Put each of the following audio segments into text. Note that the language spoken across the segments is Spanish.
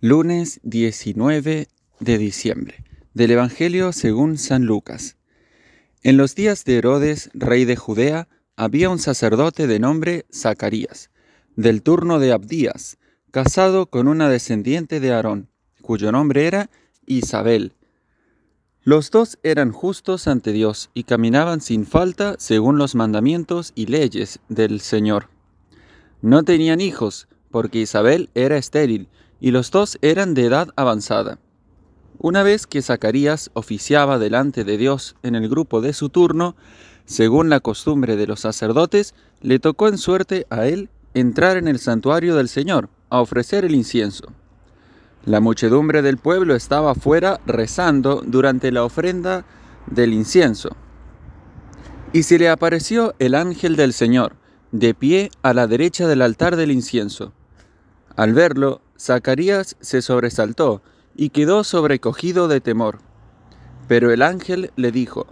Lunes 19 de diciembre del Evangelio según San Lucas. En los días de Herodes, rey de Judea, había un sacerdote de nombre Zacarías, del turno de Abdías, casado con una descendiente de Aarón, cuyo nombre era Isabel. Los dos eran justos ante Dios y caminaban sin falta según los mandamientos y leyes del Señor. No tenían hijos, porque Isabel era estéril, y los dos eran de edad avanzada. Una vez que Zacarías oficiaba delante de Dios en el grupo de su turno, según la costumbre de los sacerdotes, le tocó en suerte a él entrar en el santuario del Señor a ofrecer el incienso. La muchedumbre del pueblo estaba fuera rezando durante la ofrenda del incienso. Y se le apareció el ángel del Señor, de pie a la derecha del altar del incienso. Al verlo, Zacarías se sobresaltó y quedó sobrecogido de temor. Pero el ángel le dijo,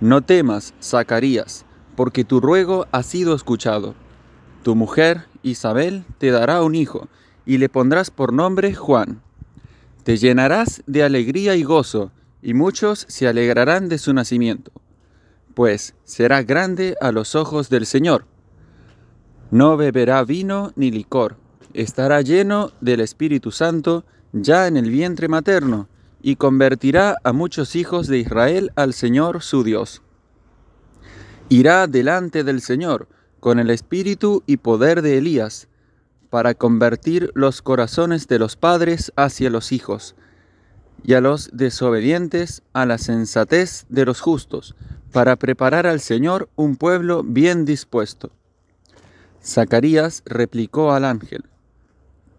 No temas, Zacarías, porque tu ruego ha sido escuchado. Tu mujer, Isabel, te dará un hijo, y le pondrás por nombre Juan. Te llenarás de alegría y gozo, y muchos se alegrarán de su nacimiento, pues será grande a los ojos del Señor. No beberá vino ni licor estará lleno del Espíritu Santo ya en el vientre materno, y convertirá a muchos hijos de Israel al Señor su Dios. Irá delante del Señor con el espíritu y poder de Elías, para convertir los corazones de los padres hacia los hijos, y a los desobedientes a la sensatez de los justos, para preparar al Señor un pueblo bien dispuesto. Zacarías replicó al ángel,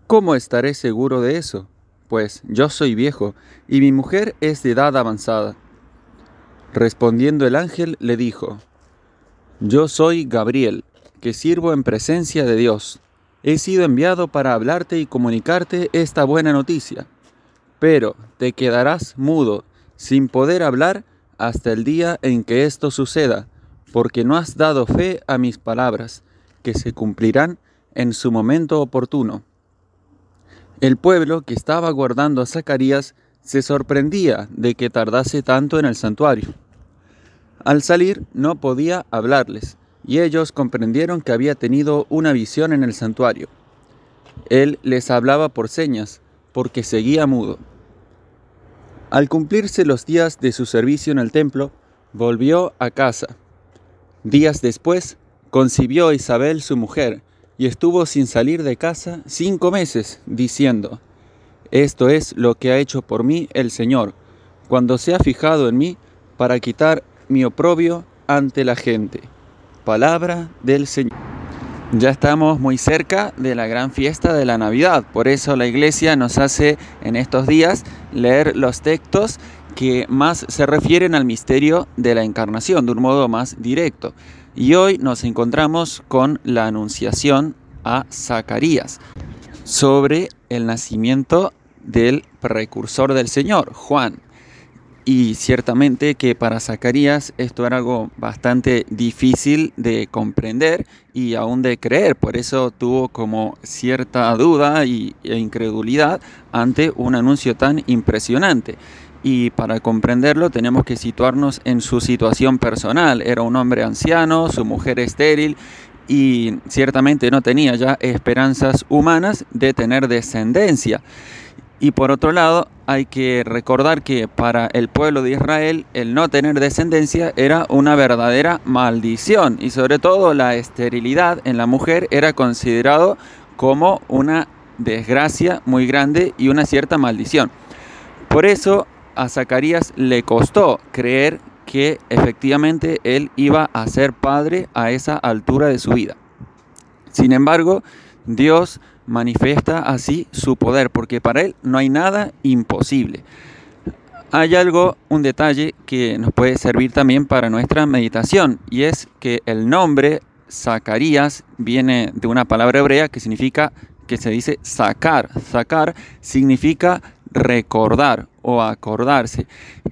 ¿Cómo estaré seguro de eso? Pues yo soy viejo y mi mujer es de edad avanzada. Respondiendo el ángel le dijo, Yo soy Gabriel, que sirvo en presencia de Dios. He sido enviado para hablarte y comunicarte esta buena noticia. Pero te quedarás mudo, sin poder hablar, hasta el día en que esto suceda, porque no has dado fe a mis palabras, que se cumplirán en su momento oportuno. El pueblo que estaba guardando a Zacarías se sorprendía de que tardase tanto en el santuario. Al salir no podía hablarles, y ellos comprendieron que había tenido una visión en el santuario. Él les hablaba por señas, porque seguía mudo. Al cumplirse los días de su servicio en el templo, volvió a casa. Días después, concibió Isabel su mujer, y estuvo sin salir de casa cinco meses, diciendo, Esto es lo que ha hecho por mí el Señor, cuando se ha fijado en mí para quitar mi oprobio ante la gente. Palabra del Señor. Ya estamos muy cerca de la gran fiesta de la Navidad, por eso la iglesia nos hace en estos días leer los textos que más se refieren al misterio de la encarnación, de un modo más directo. Y hoy nos encontramos con la anunciación a Zacarías sobre el nacimiento del precursor del Señor, Juan. Y ciertamente que para Zacarías esto era algo bastante difícil de comprender y aún de creer. Por eso tuvo como cierta duda y, e incredulidad ante un anuncio tan impresionante y para comprenderlo tenemos que situarnos en su situación personal. Era un hombre anciano, su mujer estéril y ciertamente no tenía ya esperanzas humanas de tener descendencia. Y por otro lado, hay que recordar que para el pueblo de Israel el no tener descendencia era una verdadera maldición y sobre todo la esterilidad en la mujer era considerado como una desgracia muy grande y una cierta maldición. Por eso a Zacarías le costó creer que efectivamente él iba a ser padre a esa altura de su vida. Sin embargo, Dios manifiesta así su poder, porque para él no hay nada imposible. Hay algo, un detalle que nos puede servir también para nuestra meditación, y es que el nombre Zacarías viene de una palabra hebrea que significa, que se dice sacar. Sacar significa recordar o acordarse.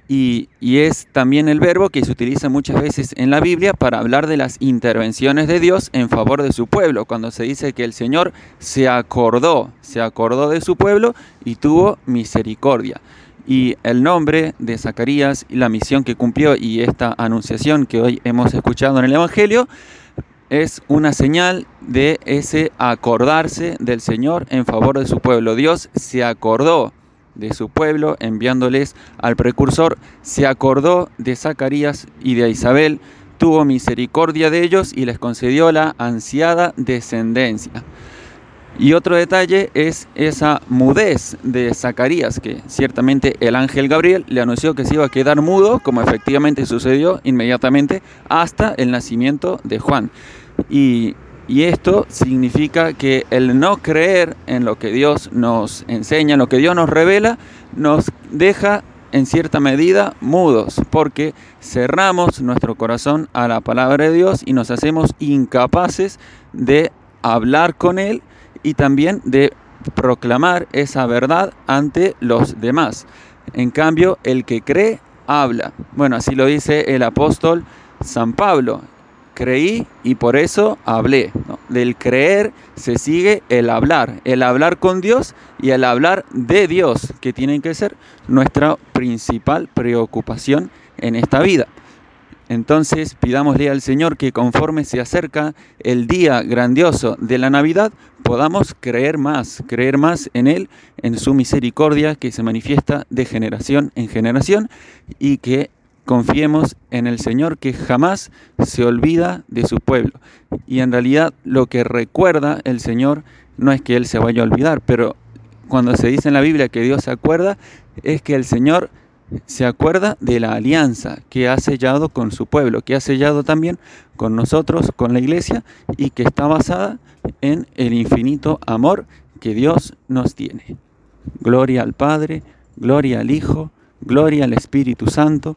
Y, y, es también el verbo que se utiliza muchas veces en la Biblia para hablar de las intervenciones de Dios en favor de su pueblo, cuando se dice que el Señor se acordó, se acordó de su pueblo y tuvo misericordia. Y el nombre de Zacarías y la misión que cumplió y esta anunciación que hoy hemos escuchado en el Evangelio es una señal de ese acordarse del Señor en favor de su pueblo. Dios se acordó de su pueblo enviándoles al precursor, se acordó de Zacarías y de Isabel, tuvo misericordia de ellos y les concedió la ansiada descendencia. Y otro detalle es esa mudez de Zacarías, que ciertamente el ángel Gabriel le anunció que se iba a quedar mudo, como efectivamente sucedió inmediatamente, hasta el nacimiento de Juan. Y, y esto significa que el no creer en lo que Dios nos enseña, en lo que Dios nos revela, nos deja en cierta medida mudos, porque cerramos nuestro corazón a la palabra de Dios y nos hacemos incapaces de hablar con Él y también de proclamar esa verdad ante los demás. En cambio, el que cree, habla. Bueno, así lo dice el apóstol San Pablo. Creí y por eso hablé. Del creer se sigue el hablar, el hablar con Dios y el hablar de Dios, que tienen que ser nuestra principal preocupación en esta vida. Entonces pidámosle al Señor que conforme se acerca el día grandioso de la Navidad, podamos creer más, creer más en Él, en su misericordia que se manifiesta de generación en generación y que confiemos en el Señor que jamás se olvida de su pueblo. Y en realidad lo que recuerda el Señor no es que Él se vaya a olvidar, pero cuando se dice en la Biblia que Dios se acuerda, es que el Señor se acuerda de la alianza que ha sellado con su pueblo, que ha sellado también con nosotros, con la iglesia, y que está basada en el infinito amor que Dios nos tiene. Gloria al Padre, gloria al Hijo, gloria al Espíritu Santo,